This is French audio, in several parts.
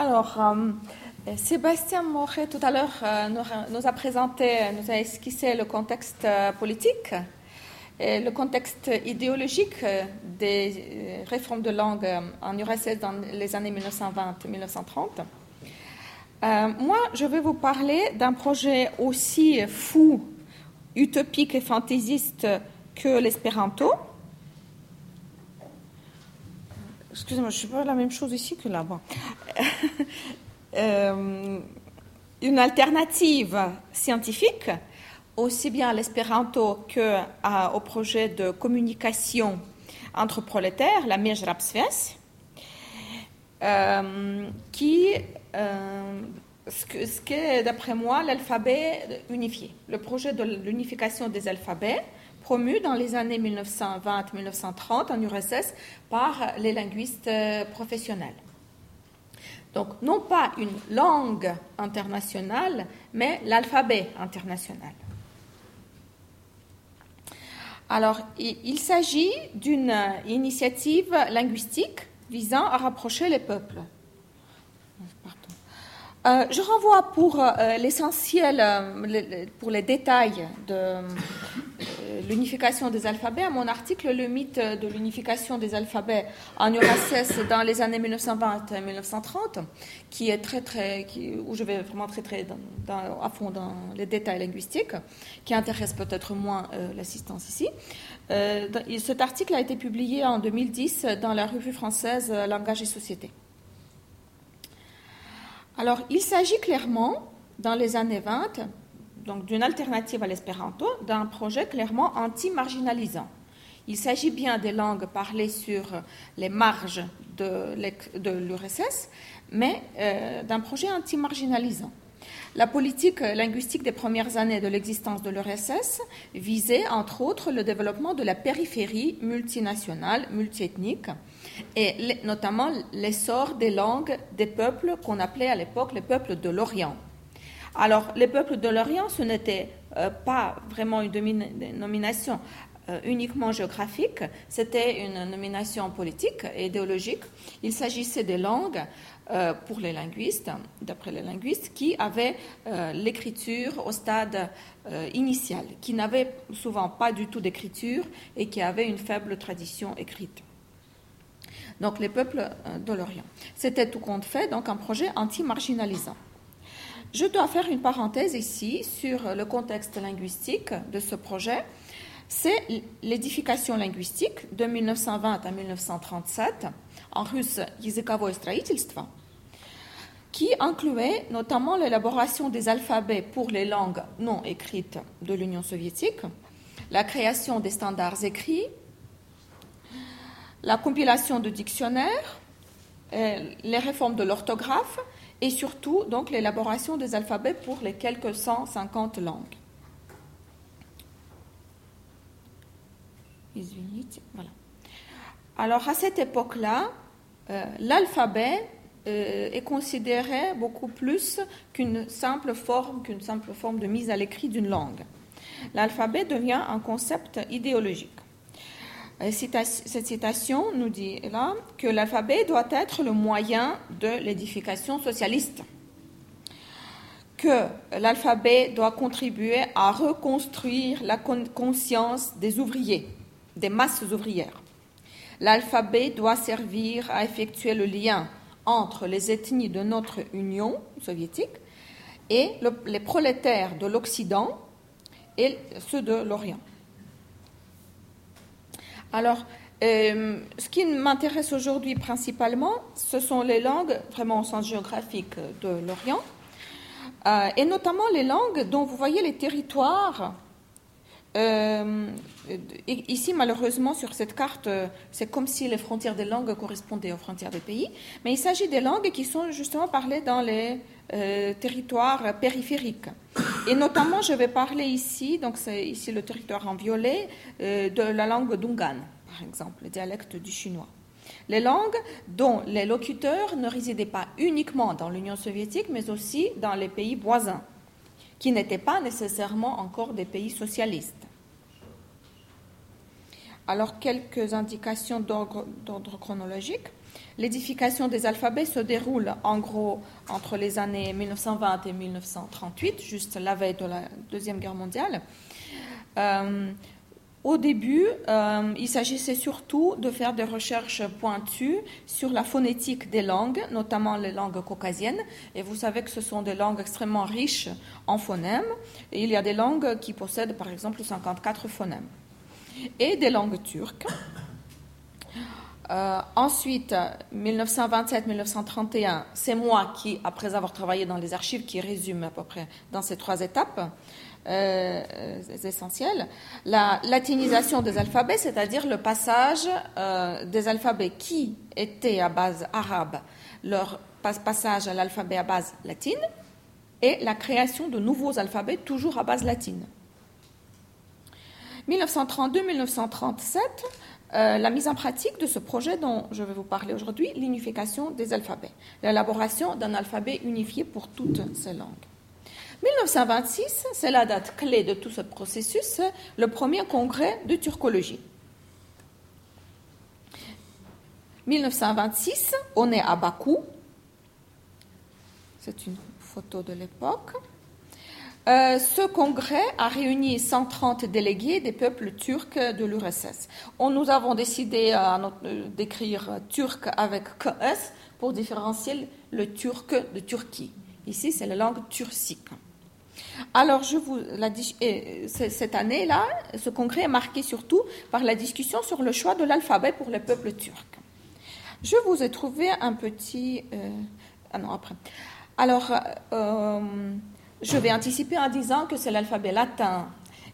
Alors, euh, Sébastien Moret, tout à l'heure, euh, nous, a présenté, nous a esquissé le contexte euh, politique et le contexte idéologique des réformes de langue en URSS dans les années 1920-1930. moi, je vais vous parler d'un projet aussi fou, utopique et fantaisiste que l'espéranto. Excusez-moi, je ne suis pas la même chose ici que là-bas. Euh, une alternative scientifique, aussi bien à l'espéranto que au projet de communication entre prolétaires, la Mejrapsves, euh, qui, euh, ce qu'est d'après moi l'alphabet unifié, le projet de l'unification des alphabets promu dans les années 1920-1930 en URSS par les linguistes professionnels. Donc, non pas une langue internationale, mais l'alphabet international. Alors, il, s'agit d'une initiative linguistique visant à rapprocher les peuples. Euh, je renvoie pour euh, l'essentiel, euh, pour les détails de l'unification des alphabets à mon article Le mythe de l'unification des alphabets en URSS dans les années 1920 et 1930, qui est très, très, où je vais vraiment très, très à fond dans les détails linguistiques, qui intéresse peut-être moins l'assistance ici. cet article a été publié en 2010 dans la revue française Langage et Société. Alors, il s'agit clairement, dans les années 20, donc d'une alternative à l'espéranto, d'un projet clairement anti-marginalisant. Il s'agit bien des langues parlées sur les marges de l'URSS, mais euh, d'un projet anti-marginalisant. La politique linguistique des premières années de l'existence de l'URSS visait, entre autres, le développement de la périphérie multinationale, multiethnique, et notamment l'essor des langues des peuples qu'on appelait à l'époque les peuples de l'Orient. Alors, les peuples de l'Orient, ce n'était euh, pas vraiment une nomination euh, uniquement géographique, c'était une nomination politique et idéologique. Il s'agissait des langues euh, pour les linguistes, d'après les linguistes, qui avaient l'écriture au stade initial, qui n'avaient souvent pas du tout d'écriture et qui avaient une faible tradition écrite donc les peuples euh, de l'Orient. C'était tout compte fait, donc un projet anti-marginalisant. Je dois faire une parenthèse ici sur le contexte linguistique de ce projet. C'est l'édification linguistique de 1920 à 1937, en russe qui incluait notamment l'élaboration des alphabets pour les langues non écrites de l'Union soviétique, la création des standards écrits, la compilation de dictionnaires, euh, les réformes de l'orthographe et surtout donc l'élaboration des alphabets pour les quelques 150 langues. Alors à cette époque-là, euh, l'alphabet euh, est considéré beaucoup plus qu'une simple forme, qu'une simple forme de mise à l'écrit d'une langue. L'alphabet devient un concept idéologique. Cette citation nous dit là que l'alphabet doit être le moyen de l'édification socialiste, que l'alphabet doit contribuer à reconstruire la conscience des ouvriers, des masses ouvrières. L'alphabet doit servir à effectuer le lien entre les ethnies de notre Union soviétique et les prolétaires de l'Occident et ceux de l'Orient. Alors, euh, ce qui m'intéresse aujourd'hui principalement, ce sont les langues, vraiment au sens géographique, de l'Orient, euh, et notamment les langues dont vous voyez les territoires. Euh, ici, malheureusement, sur cette carte, c'est comme si les frontières des langues correspondaient aux frontières des pays, mais il s'agit des langues qui sont justement parlées dans les territoires périphériques. Et notamment, je vais parler ici, donc c'est ici le territoire en violet, euh, de la langue dungan, par exemple, le dialecte du chinois. Les langues dont les locuteurs ne résidaient pas uniquement dans l'Union soviétique, mais aussi dans les pays voisins, qui n'étaient pas nécessairement encore des pays socialistes. Alors, quelques indications d'ordre chronologique. L'édification des alphabets se déroule en gros entre les années 1920 et 1938, juste la veille de la Deuxième Guerre mondiale. Euh, au début, euh, il s'agissait surtout de faire des recherches pointues sur la phonétique des langues, notamment les langues caucasiennes. Et vous savez que ce sont des langues extrêmement riches en phonèmes. Il y a des langues qui possèdent par exemple 54 phonèmes. Et des langues turques. Euh, ensuite, 1927-1931, c'est moi qui, après avoir travaillé dans les archives, qui résume à peu près dans ces trois étapes euh, essentielles. La latinisation des alphabets, c'est-à-dire le passage euh, des alphabets qui étaient à base arabe, leur passage à l'alphabet à base latine, et la création de nouveaux alphabets toujours à base latine. 1932-1937, euh, la mise en pratique de ce projet dont je vais vous parler aujourd'hui, l'unification des alphabets, l'élaboration d'un alphabet unifié pour toutes ces langues. 1926, c'est la date clé de tout ce processus, le premier congrès de turcologie. 1926, on est à Bakou. C'est une photo de l'époque. Euh, ce congrès a réuni 130 délégués des peuples turcs de l'URSS. Nous avons décidé euh, d'écrire turc avec KS pour différencier le turc de Turquie. Ici, c'est la langue turcique. Alors, cette année-là, ce congrès est marqué surtout par la discussion sur le choix de l'alphabet pour le peuple turc. Je vous ai trouvé un petit. Euh, ah non, après. Alors, je vais anticiper en disant que c'est l'alphabet latin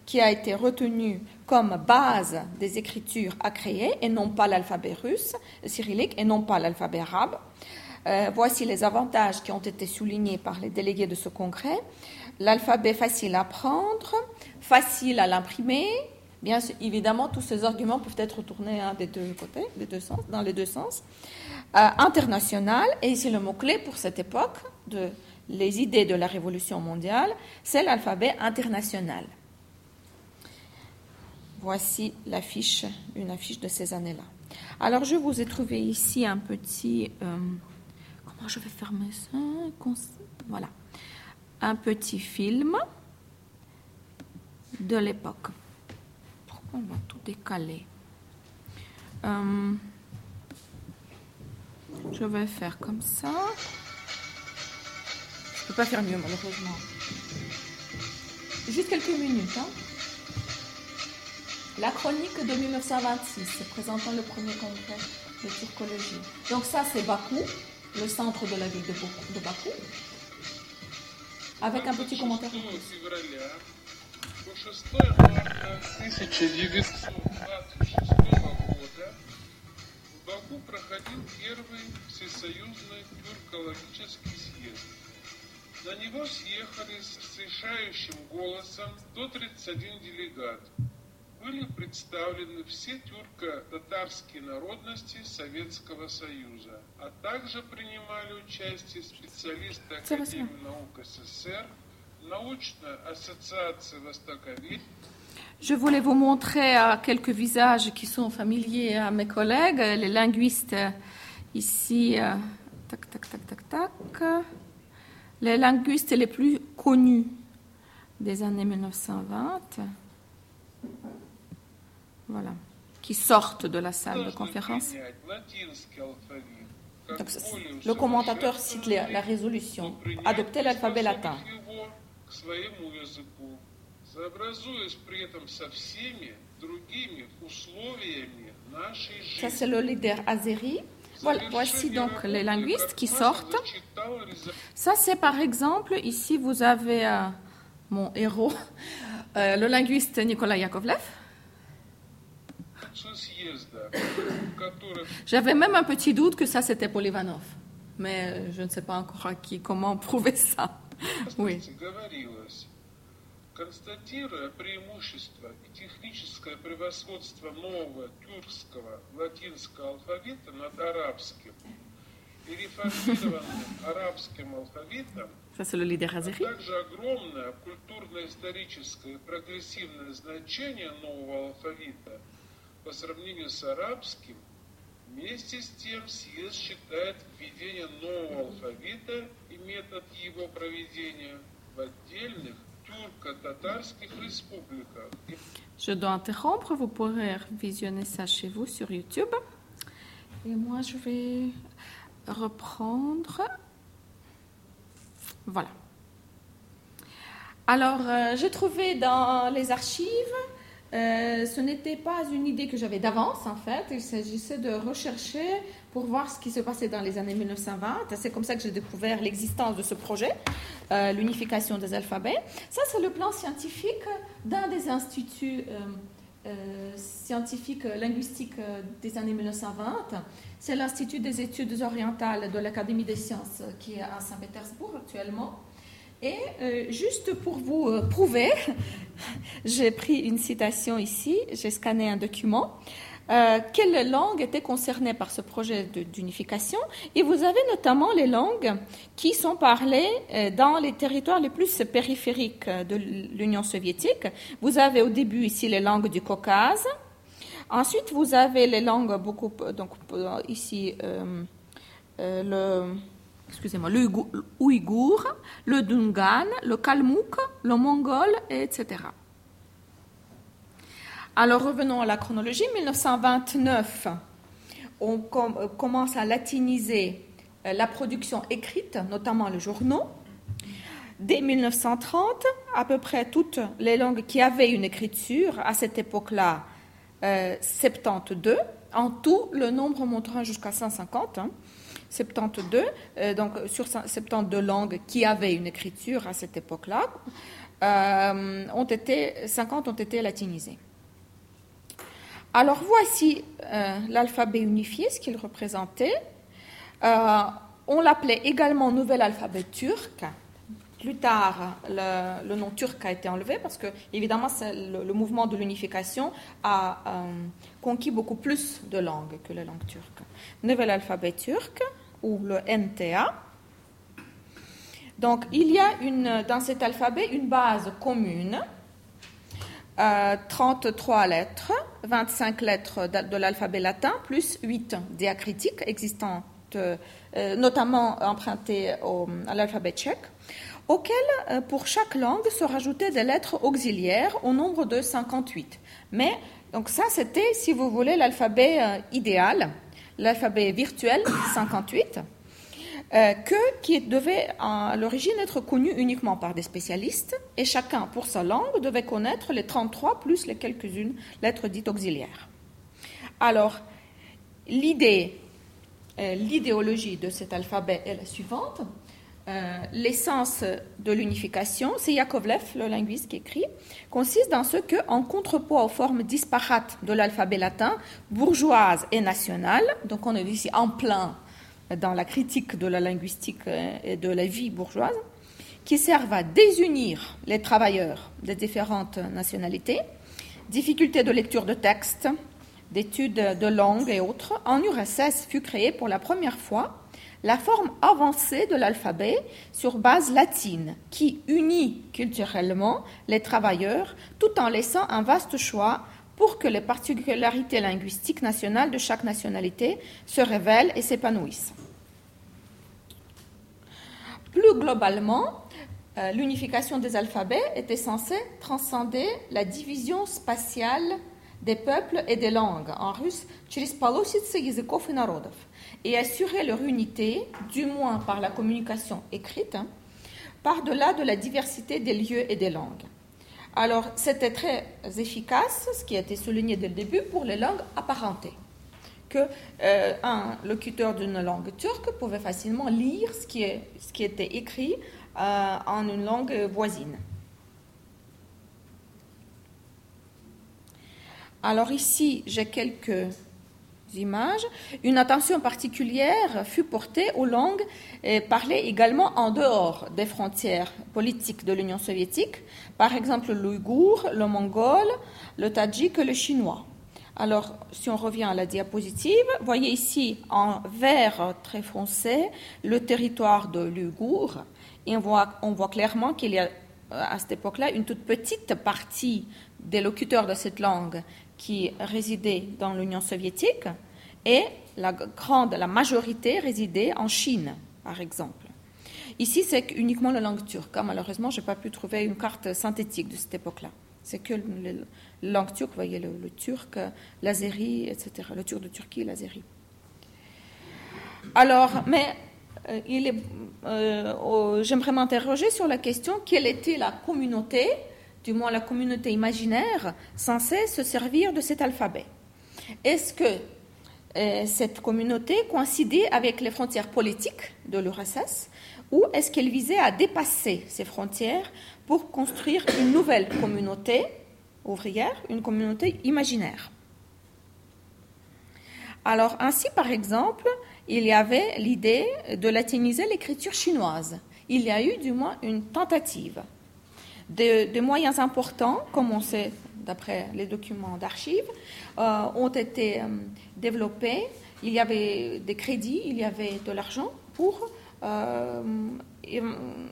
qui a été retenu comme base des écritures à créer et non pas l'alphabet russe, cyrillique, et non pas l'alphabet arabe. Euh, voici les avantages qui ont été soulignés par les délégués de ce congrès. L'alphabet facile à prendre, facile à l'imprimer. Bien évidemment, tous ces arguments peuvent être retournés des deux côtés, des deux sens, dans les deux sens. Euh, international, et ici le mot-clé pour cette époque de les idées de la révolution mondiale, c'est l'alphabet international. Voici l'affiche, une affiche de ces années-là. Alors, je vous ai trouvé ici un petit. Euh, comment je vais fermer ça? Voilà. Un petit film de l'époque. Pourquoi on va tout décaler? Euh, Je vais faire comme ça. Je ne peux pas faire mieux, malheureusement. Juste quelques minutes. Hein. La chronique de 1926, présentant le premier congrès de turcologie. Donc ça, c'est Bakou, le centre de la ville de Bakou, avec un petit commentaire. Баку проходил первый всесоюзный тюркологический съезд. На него съехались с решающим голосом до 31 делегат. Были представлены все тюрко-татарские народности Советского Союза, а также принимали участие специалисты Академии наук СССР, научная ассоциация востоковед. Je voulais vous montrer quelques visages qui sont familiers à mes collègues, les linguistes ici. Tac, tac, tac, tac, tac. Les linguistes les plus connus des années 1920, voilà, qui sortent de la salle de conférence. le commentateur cite la résolution adopter l'alphabet latin. Ça, c'est le leader azéri voici donc les linguistes qui sortent. Ça, c'est par exemple, ici, vous avez euh, mon héros, euh, le linguiste Nicolas Yakovlev. J'avais même un petit doute que ça, c'était Polivanov. Mais euh, je ne sais pas encore à qui, comment prouver ça. Oui. Констатируя преимущество и техническое превосходство нового тюркского латинского алфавита над арабским и реформированным арабским алфавитом, а также огромное культурно-историческое прогрессивное значение нового алфавита по сравнению с арабским, Вместе с тем съезд считает введение нового алфавита и метод его проведения в отдельных. Je dois interrompre, vous pourrez visionner ça chez vous sur YouTube. Et moi, je vais reprendre. Voilà. Alors, euh, j'ai trouvé dans les archives, euh, ce n'était pas une idée que j'avais d'avance en fait, il s'agissait de rechercher pour voir ce qui se passait dans les années 1920. C'est comme ça que j'ai découvert l'existence de ce projet, euh, l'unification des alphabets. Ça, c'est le plan scientifique d'un des instituts scientifiques linguistiques des années 1920. C'est l'Institut des études orientales de l'Académie des sciences qui est à Saint-Pétersbourg actuellement. Et euh, juste pour vous euh, prouver, j'ai pris une citation ici, j'ai scanné un document. Euh, quelles langues étaient concernées par ce projet d'unification? Et vous avez notamment les langues qui sont parlées dans les territoires les plus périphériques de l'Union soviétique. Vous avez au début ici les langues du Caucase. Ensuite, vous avez les langues beaucoup, donc ici le excusez-moi, le ouïghour, le dungan, le kalmouk, le mongol, etc. Alors revenons à la chronologie. 1929, on euh, commence à latiniser euh, la production écrite, notamment les journaux. Dès 1930, à peu près toutes les langues qui avaient une écriture, à cette époque-là, 72, euh, en tout, le nombre montera jusqu'à 150. 72, euh, donc sur 72 langues qui avaient une écriture à cette époque-là, euh, ont été, 50 ont été latinisées. Alors voici euh, l'alphabet unifié, ce qu'il représentait. on l'appelait également nouvel alphabet turc. Plus tard, le, nom turc a été enlevé parce que, évidemment, le, le, mouvement de l'unification a conquis beaucoup plus de langues que la langue turque. Nouvel alphabet turc ou le NTA. Donc, il y a une, dans cet alphabet une base commune, 33 euh, lettres, 25 lettres de, l'alphabet latin, plus 8 diacritiques existantes, euh, notamment empruntées à l'alphabet tchèque, auxquelles, euh, pour chaque langue, se rajoutaient des lettres auxiliaires au nombre de 58. Mais, donc ça, c'était, si vous voulez, l'alphabet idéal l'alphabet virtuel 58, euh, que, qui devait à l'origine être connu uniquement par des spécialistes, et chacun, pour sa langue, devait connaître les 33 plus les quelques-unes lettres dites auxiliaires. Alors, l'idée, euh, l'idéologie de cet alphabet est la suivante. Euh, l'essence de l'unification, c'est Yakovlev, le linguiste, qui écrit, consiste dans ce que, en contrepoids aux formes disparates de l'alphabet latin, bourgeoise et nationale, donc on est ici en plein dans la critique de la linguistique euh, et de la vie bourgeoise, qui servent à désunir les travailleurs des différentes nationalités, difficultés de lecture de textes, d'études de langue et autres, en URSS fut créé pour la première fois la forme avancée de l'alphabet sur base latine qui unit culturellement les travailleurs tout en laissant un vaste choix pour que les particularités linguistiques nationales de chaque nationalité se révèlent et s'épanouissent. Plus globalement, euh, l'unification des alphabets était censée transcender la division spatiale des peuples et des langues, en russe, языков и et assurer leur unité, du moins par la communication écrite, hein, par-delà de la diversité des lieux et des langues. Alors, c'était très efficace, ce qui a été souligné dès le début, pour les langues apparentées. Que euh, un locuteur d'une langue turque pouvait facilement lire ce qui, est, ce qui était écrit euh, en une langue voisine. Alors ici, j'ai quelques images, une attention particulière fut portée aux langues parlées également en dehors des frontières politiques de l'Union soviétique, par exemple l'ouïghour, le mongol, le tadjik et le chinois. Alors, si on revient à la diapositive, voyez ici en vert très foncé le territoire de voit, on voit clairement qu'il y a à cette époque-là une toute petite partie des locuteurs de cette langue qui résidaient dans l'Union soviétique et la grande, la majorité résidait en Chine, par exemple. Ici, c'est uniquement la langue turque. Hein. Malheureusement, je n'ai pas pu trouver une carte synthétique de cette époque-là. C'est que la langue turque, vous voyez, le, turc, l'azéri, etc. Le turc de Turquie, l'azéri. Alors, mais euh, euh, j'aimerais m'interroger sur la question quelle était la communauté, du moins la communauté imaginaire, censée se servir de cet alphabet. Est-ce que euh, cette communauté coïncidait avec les frontières politiques de l'URSS ou est-ce qu'elle visait à dépasser ces frontières pour construire une nouvelle communauté ouvrière, une communauté imaginaire? Alors ainsi, par exemple, il y avait l'idée de latiniser l'écriture chinoise. Il y a eu du moins une tentative. Des moyens importants, comme on sait d'après les documents d'archives, euh, ont été euh, développés. Il y avait des crédits, il y avait de l'argent pour euh,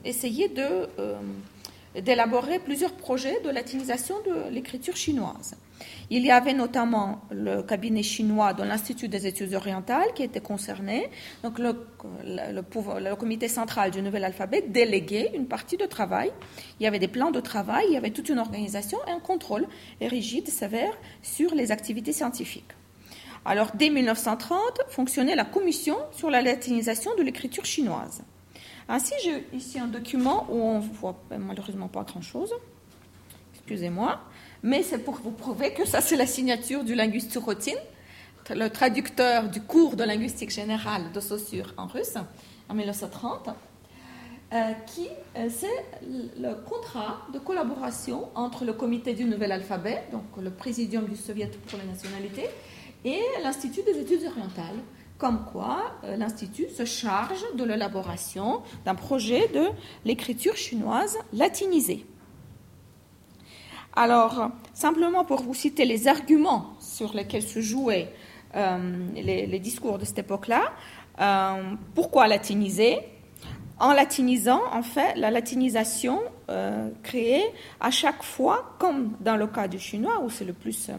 essayer de, d'élaborer plusieurs projets de latinisation de l'écriture chinoise. Il y avait notamment le cabinet chinois de l'Institut des études orientales qui était concerné. Donc le, comité central du nouvel alphabet déléguait une partie de travail. Il y avait des plans de travail, il y avait toute une organisation et un contrôle rigide, sévère sur les activités scientifiques. Alors dès 1930 fonctionnait la commission sur la latinisation de l'écriture chinoise. Ainsi, j'ai ici un document où on voit malheureusement pas grand-chose. Excusez-moi mais c'est pour vous prouver que ça, c'est la signature du linguiste Surotin, le traducteur du cours de linguistique générale de Saussure en russe, en 1930, euh, qui, euh, c'est le contrat de collaboration entre le comité du nouvel alphabet, donc le présidium du Soviet pour la nationalité, et l'Institut des études orientales, comme quoi euh, l'Institut se charge de l'élaboration d'un projet de l'écriture chinoise latinisée. Alors, simplement pour vous citer les arguments sur lesquels se jouaient euh, les, discours de cette époque-là, euh, pourquoi latiniser? En latinisant, en fait, la latinisation créait à chaque fois, comme dans le cas du chinois, où c'est le plus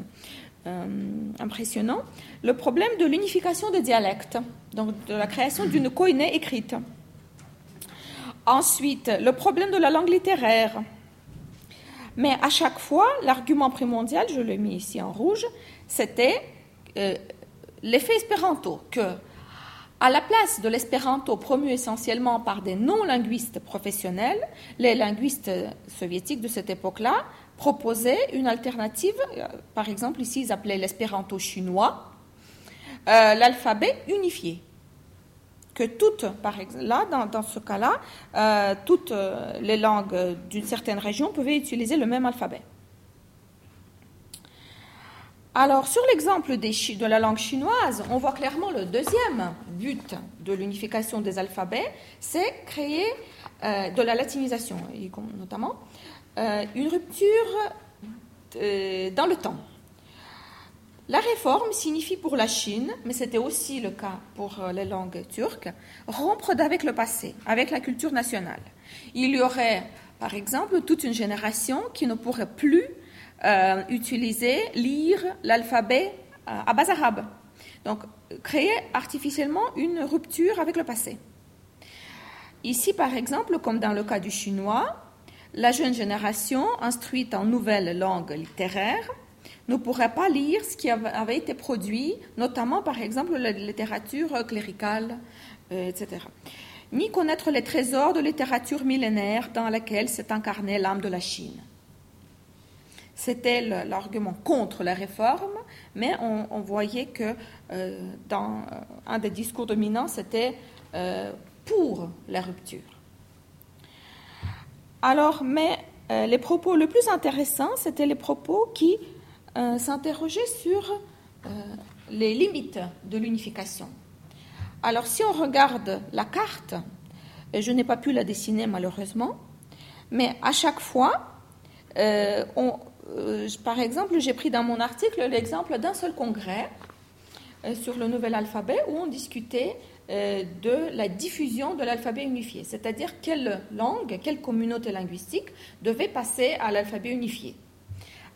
impressionnant, le problème de l'unification des dialectes, donc de la création d'une koiné écrite. Ensuite, le problème de la langue littéraire, mais à chaque fois, l'argument primordial, je l'ai mis ici en rouge, c'était euh, l'effet espéranto, que à la place de l'espéranto promu essentiellement par des non-linguistes professionnels, les linguistes soviétiques de cette époque-là proposaient une alternative, euh, par exemple ici ils appelaient l'espéranto chinois, euh, l'alphabet unifié. Que toutes, par exemple, là, dans, ce cas-là, euh, toutes les langues d'une certaine région pouvaient utiliser le même alphabet. Alors, sur l'exemple de la langue chinoise, on voit clairement le deuxième but de l'unification des alphabets, c'est créer de la latinisation, notamment, une rupture dans le temps. La réforme signifie pour la Chine, mais c'était aussi le cas pour euh, les langues turques, rompre avec le passé, avec la culture nationale. Il y aurait, par exemple, toute une génération qui ne pourrait plus euh, utiliser, lire l'alphabet euh, à base arabe. Donc, créer artificiellement une rupture avec le passé. Ici, par exemple, comme dans le cas du chinois, la jeune génération, instruite en nouvelles langues littéraires, ne pourrait pas lire ce qui avait été produit, notamment par exemple la littérature cléricale, euh, etc. Ni connaître les trésors de littérature millénaire dans laquelle s'est incarnée l'âme de la Chine. C'était l'argument contre la réforme, mais on, voyait que euh, dans euh, un des discours dominants, c'était pour la rupture. Alors, mais les propos les plus intéressants, c'était les propos qui euh, s'interroger sur euh, les limites de l'unification. Alors si on regarde la carte, je n'ai pas pu la dessiner malheureusement, mais à chaque fois, euh, par exemple, j'ai pris dans mon article l'exemple d'un seul congrès sur le nouvel alphabet où on discutait de la diffusion de l'alphabet unifié, c'est-à-dire quelle langue, quelle communauté linguistique devait passer à l'alphabet unifié.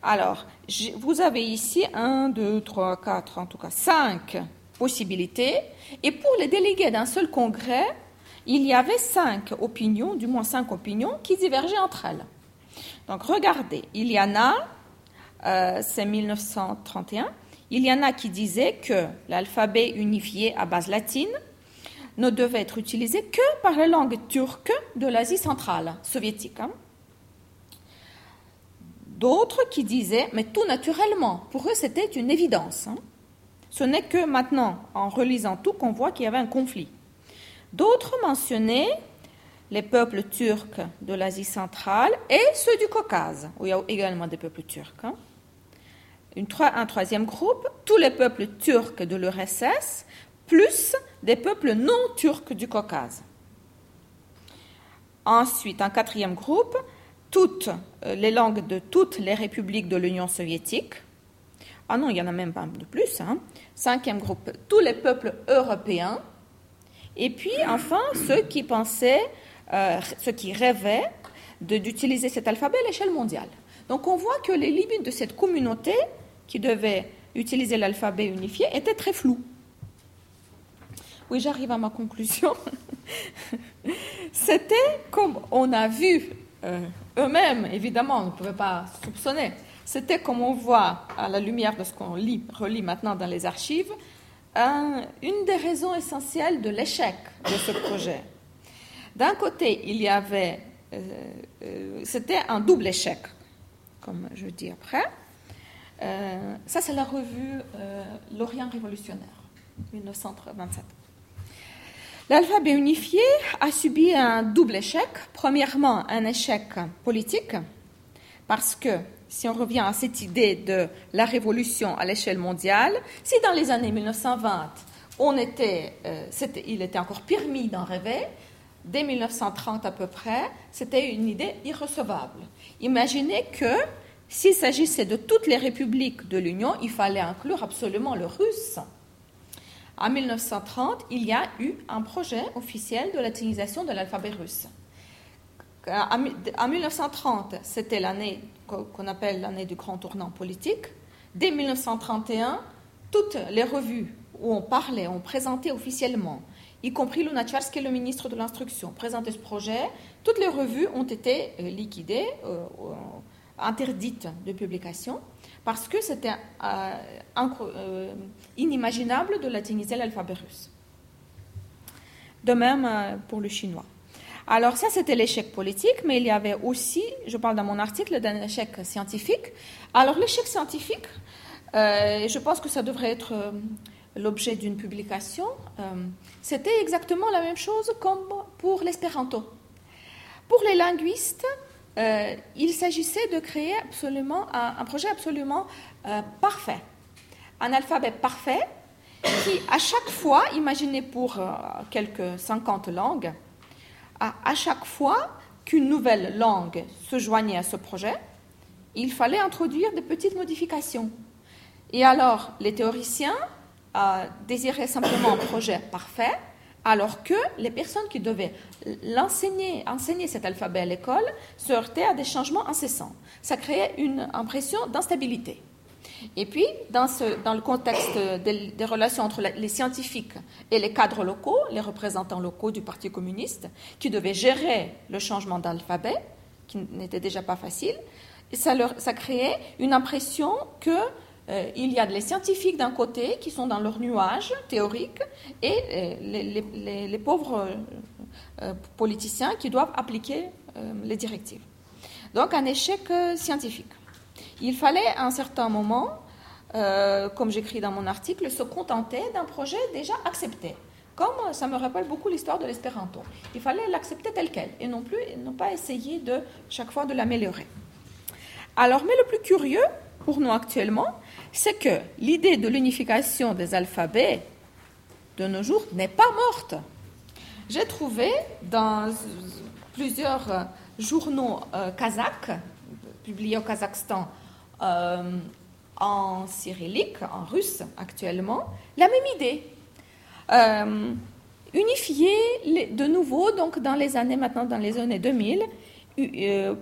Alors, vous avez ici 1, 2, 3, 4, en tout cas 5 possibilités. Et pour les délégués d'un seul congrès, il y avait cinq opinions, du moins cinq opinions, qui divergeaient entre elles. Donc regardez, il y en a, euh, c'est 1931, il y en a qui disaient que l'alphabet unifié à base latine ne devait être utilisé que par les langues turques de l'Asie centrale, soviétique. Hein. D'autres qui disaient, mais tout naturellement, pour eux c'était une évidence. Hein. Ce n'est que maintenant, en relisant tout, qu'on voit qu'il y avait un conflit. D'autres mentionnaient les peuples turcs de l'Asie centrale et ceux du Caucase, où il y a également des peuples turcs. Hein. un troisième groupe, tous les peuples turcs de l'URSS, plus des peuples non turcs du Caucase. Ensuite, un quatrième groupe, toutes euh, les langues de toutes les républiques de l'Union soviétique. Ah non, il y en a même pas de plus. Hein. Cinquième groupe, tous les peuples européens. Et puis, enfin, ceux qui pensaient euh, ceux qui rêvaient d'utiliser cet alphabet à l'échelle mondiale. Donc on voit que les limites de cette communauté qui devait utiliser l'alphabet unifié étaient très floues. Oui, j'arrive à ma conclusion. C'était comme on a vu euh, eux-mêmes, évidemment, on ne pouvait pas soupçonner. C'était comme on voit à la lumière de ce qu'on lit, relit maintenant dans les archives, une des raisons essentielles de l'échec de ce projet. D'un côté, il y avait, euh, euh, c'était un double échec, comme je dis après. Ça, c'est la revue L'Orient révolutionnaire, 1927. L'alphabet unifié a subi un double échec. Premièrement, un échec politique, parce que si on revient à cette idée de la révolution à l'échelle mondiale, si dans les années 1920, on était, il était encore permis d'en rêver, dès 1930 à peu près, c'était une idée irrecevable. Imaginez que s'il s'agissait de toutes les républiques de l'Union, il fallait inclure absolument le russe. En 1930, il y a eu un projet officiel de latinisation de l'alphabet russe. En 1930, c'était l'année qu'on appelle l'année du grand tournant politique. Dès 1931, toutes les revues où on parlait, on présentait officiellement y compris Lunacharsky, le ministre de l'Instruction, présentait ce projet. Toutes les revues ont été euh, liquidées, euh, euh, interdites de publication, parce que c'était inimaginable de latiniser l'alphabet russe. De même pour le chinois. Alors ça, c'était l'échec politique, mais il y avait aussi, je parle dans mon article, d'un échec scientifique. Alors l'échec scientifique, je pense que ça devrait être l'objet d'une publication, euh, c'était exactement la même chose comme pour l'espéranto. Pour les linguistes, euh, il s'agissait de créer absolument un, projet absolument euh, parfait, un alphabet parfait qui, à chaque fois, imaginez pour quelques 50 langues, à chaque fois qu'une nouvelle langue se joignait à ce projet, il fallait introduire des petites modifications. Et alors, les théoriciens désirait simplement un projet parfait, alors que les personnes qui devaient l'enseigner, enseigner cet alphabet à l'école se heurtaient à des changements incessants. Ça créait une impression d'instabilité. Et puis, dans, le contexte des, relations entre les scientifiques et les cadres locaux, les représentants locaux du Parti communiste, qui devaient gérer le changement d'alphabet, qui n'était déjà pas facile, ça créait une impression que euh, il y a les scientifiques d'un côté qui sont dans leur nuage théorique et euh, les, pauvres euh, politiciens qui doivent appliquer les directives. Donc un échec scientifique. Il fallait à un certain moment, comme j'écris dans mon article, se contenter d'un projet déjà accepté. Comme ça me rappelle beaucoup l'histoire de l'espéranto. Il fallait l'accepter tel quel et non plus ne pas essayer de chaque fois de l'améliorer. Alors, mais le plus curieux pour nous actuellement, c'est que l'idée de l'unification des alphabets de nos jours n'est pas morte. J'ai trouvé dans plusieurs journaux euh, kazakhs, publiés au Kazakhstan euh, en cyrillique, en russe actuellement, la même idée. Euh, unifier de nouveau, donc dans les années maintenant, dans les années 2000,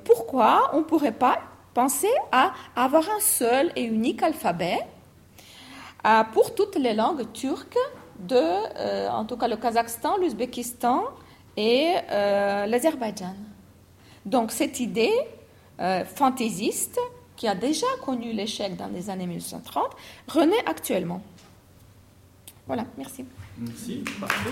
pourquoi on ne pourrait pas Pensez à avoir un seul et unique alphabet pour toutes les langues turques de, en tout cas, le Kazakhstan, l'Ouzbékistan et l'Azerbaïdjan. Donc cette idée fantaisiste, qui a déjà connu l'échec dans les années 1930, renaît actuellement. Voilà, merci. Merci, parfait.